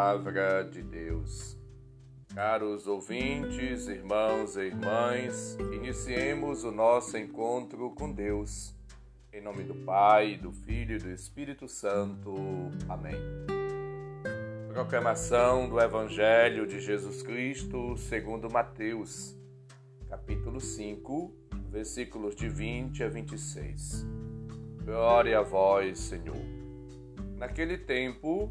Palavra de Deus. Caros ouvintes, irmãos e irmãs, iniciemos o nosso encontro com Deus. Em nome do Pai, do Filho e do Espírito Santo. Amém. Proclamação do Evangelho de Jesus Cristo segundo Mateus, capítulo 5, versículos de 20 a 26. Glória a vós, Senhor. Naquele tempo,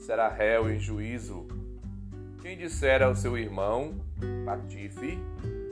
será réu em juízo. Quem disser ao seu irmão, patife,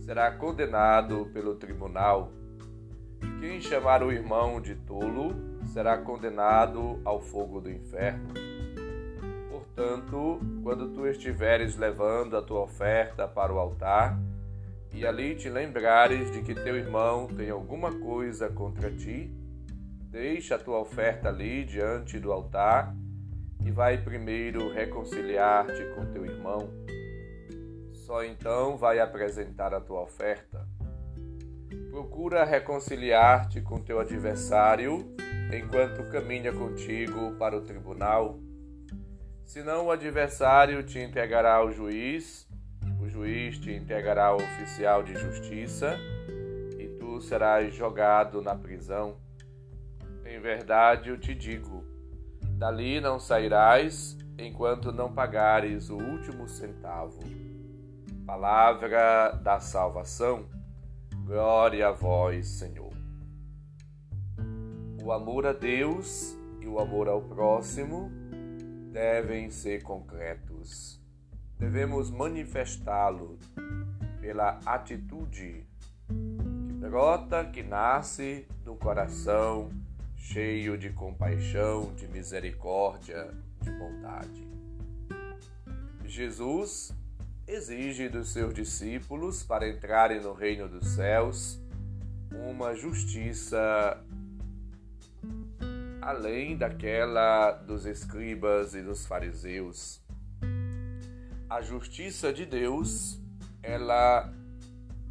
será condenado pelo tribunal. Quem chamar o irmão de tolo será condenado ao fogo do inferno. Portanto, quando tu estiveres levando a tua oferta para o altar, e ali te lembrares de que teu irmão tem alguma coisa contra ti, deixa a tua oferta ali diante do altar e vai primeiro reconciliar-te com teu irmão. Só então vai apresentar a tua oferta. Procura reconciliar-te com teu adversário enquanto caminha contigo para o tribunal. Senão o adversário te entregará ao juiz o juiz te entregará ao oficial de justiça e tu serás jogado na prisão. Em verdade eu te digo: dali não sairás enquanto não pagares o último centavo. Palavra da salvação. Glória a vós, Senhor. O amor a Deus e o amor ao próximo devem ser concretos devemos manifestá-lo pela atitude que brota, que nasce do coração cheio de compaixão, de misericórdia, de bondade. Jesus exige dos seus discípulos, para entrarem no reino dos céus, uma justiça além daquela dos escribas e dos fariseus a justiça de Deus, ela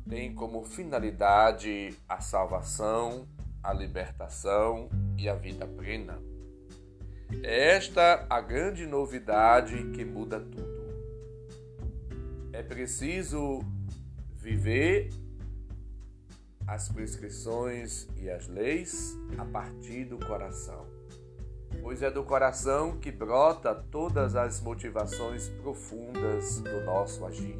tem como finalidade a salvação, a libertação e a vida plena. É esta a grande novidade que muda tudo. É preciso viver as prescrições e as leis a partir do coração pois é do coração que brota todas as motivações profundas do nosso agir.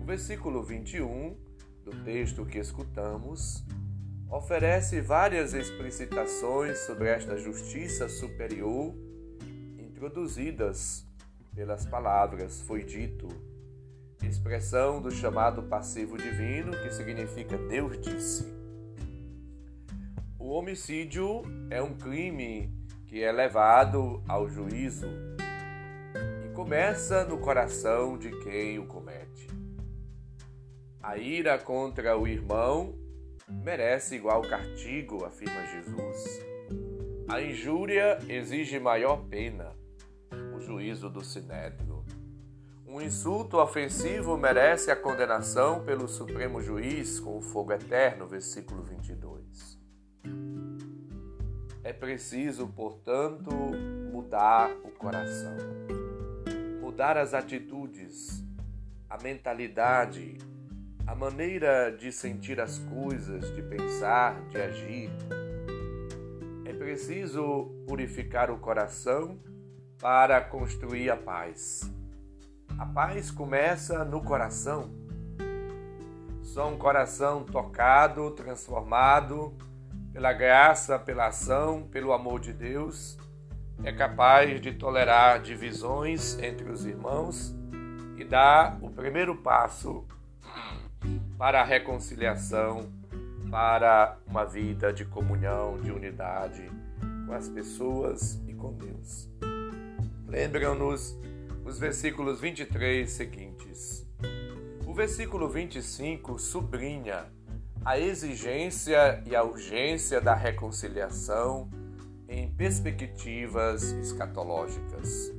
O versículo 21 do texto que escutamos oferece várias explicitações sobre esta justiça superior introduzidas pelas palavras foi dito, expressão do chamado passivo divino que significa Deus disse. O homicídio é um crime que é levado ao juízo e começa no coração de quem o comete. A ira contra o irmão merece igual castigo, afirma Jesus. A injúria exige maior pena, o juízo do sinédrio. Um insulto ofensivo merece a condenação pelo Supremo Juiz com o fogo eterno, versículo 22. É preciso, portanto, mudar o coração, mudar as atitudes, a mentalidade, a maneira de sentir as coisas, de pensar, de agir. É preciso purificar o coração para construir a paz. A paz começa no coração. Só um coração tocado, transformado, pela graça, pela ação, pelo amor de Deus, é capaz de tolerar divisões entre os irmãos e dar o primeiro passo para a reconciliação, para uma vida de comunhão, de unidade com as pessoas e com Deus. Lembram-nos os versículos 23 seguintes. O versículo 25 sublinha a exigência e a urgência da reconciliação em perspectivas escatológicas.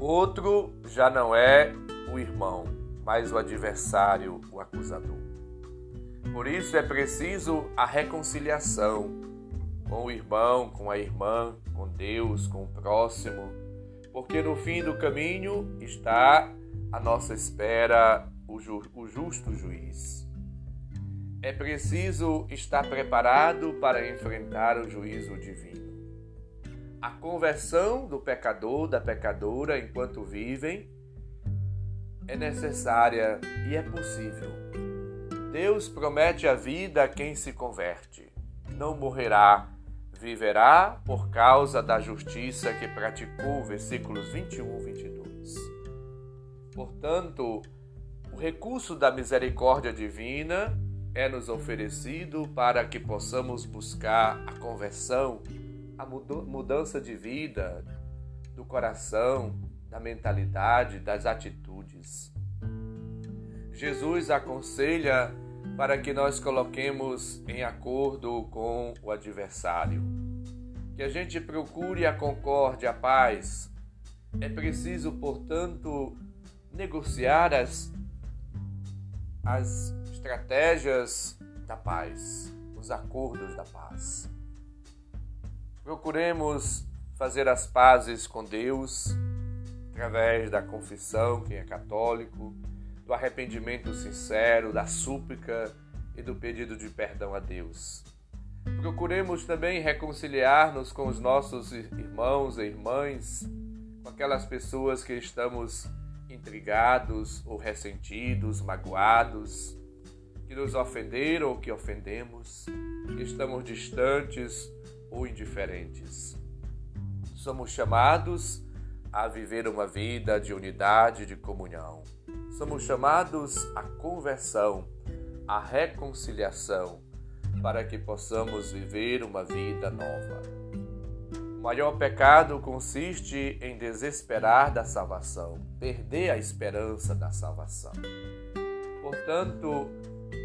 O outro já não é o irmão, mas o adversário, o acusador. Por isso é preciso a reconciliação com o irmão, com a irmã, com Deus, com o próximo, porque no fim do caminho está à nossa espera o, ju o justo juiz. É preciso estar preparado para enfrentar o juízo divino. A conversão do pecador, da pecadora, enquanto vivem, é necessária e é possível. Deus promete a vida a quem se converte. Não morrerá, viverá por causa da justiça que praticou, versículos 21 e 22. Portanto, o recurso da misericórdia divina é nos oferecido para que possamos buscar a conversão, a mudança de vida do coração, da mentalidade, das atitudes. Jesus aconselha para que nós coloquemos em acordo com o adversário. Que a gente procure a concórdia, a paz. É preciso, portanto, negociar as, as estratégias da paz, os acordos da paz. Procuremos fazer as pazes com Deus através da confissão, quem é católico, do arrependimento sincero, da súplica e do pedido de perdão a Deus. Procuremos também reconciliar-nos com os nossos irmãos e irmãs, com aquelas pessoas que estamos intrigados ou ressentidos, magoados, que nos ofenderam ou que ofendemos, que estamos distantes ou indiferentes. Somos chamados a viver uma vida de unidade, de comunhão somos chamados à conversão, à reconciliação, para que possamos viver uma vida nova. O maior pecado consiste em desesperar da salvação, perder a esperança da salvação. Portanto,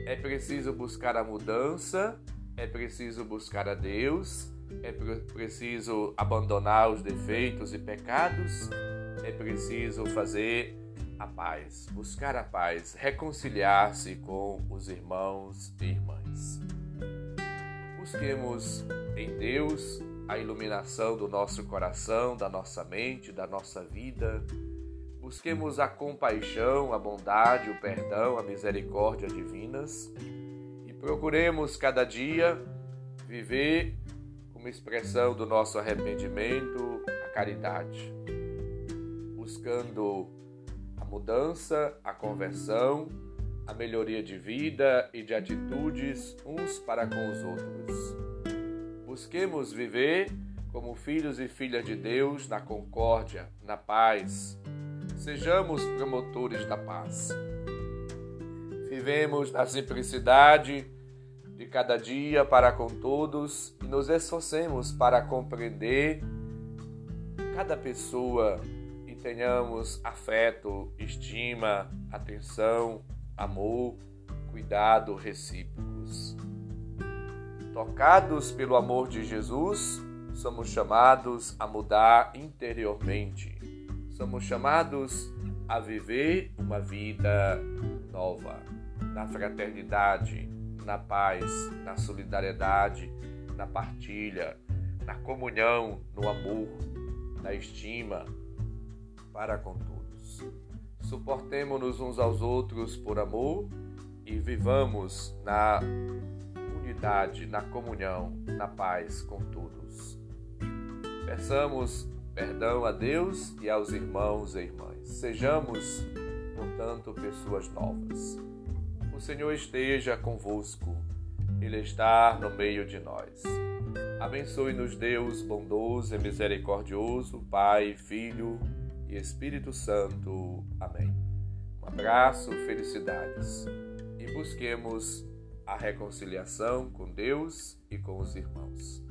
é preciso buscar a mudança, é preciso buscar a Deus, é preciso abandonar os defeitos e pecados, é preciso fazer a paz, buscar a paz, reconciliar-se com os irmãos e irmãs. Busquemos em Deus a iluminação do nosso coração, da nossa mente, da nossa vida. Busquemos a compaixão, a bondade, o perdão, a misericórdia divinas e procuremos cada dia viver como expressão do nosso arrependimento a caridade, buscando mudança, a conversão, a melhoria de vida e de atitudes uns para com os outros. Busquemos viver como filhos e filhas de Deus na concórdia, na paz. Sejamos promotores da paz. Vivemos na simplicidade de cada dia para com todos e nos esforcemos para compreender cada pessoa tenhamos afeto, estima, atenção, amor, cuidado recíprocos. Tocados pelo amor de Jesus, somos chamados a mudar interiormente. Somos chamados a viver uma vida nova, na fraternidade, na paz, na solidariedade, na partilha, na comunhão, no amor, na estima, para com todos. Suportemo-nos uns aos outros por amor e vivamos na unidade, na comunhão, na paz com todos. Peçamos perdão a Deus e aos irmãos e irmãs. Sejamos, portanto, pessoas novas. O Senhor esteja convosco, Ele está no meio de nós. Abençoe-nos, Deus bondoso e misericordioso, Pai, Filho e Espírito Santo. Amém. Um abraço, felicidades e busquemos a reconciliação com Deus e com os irmãos.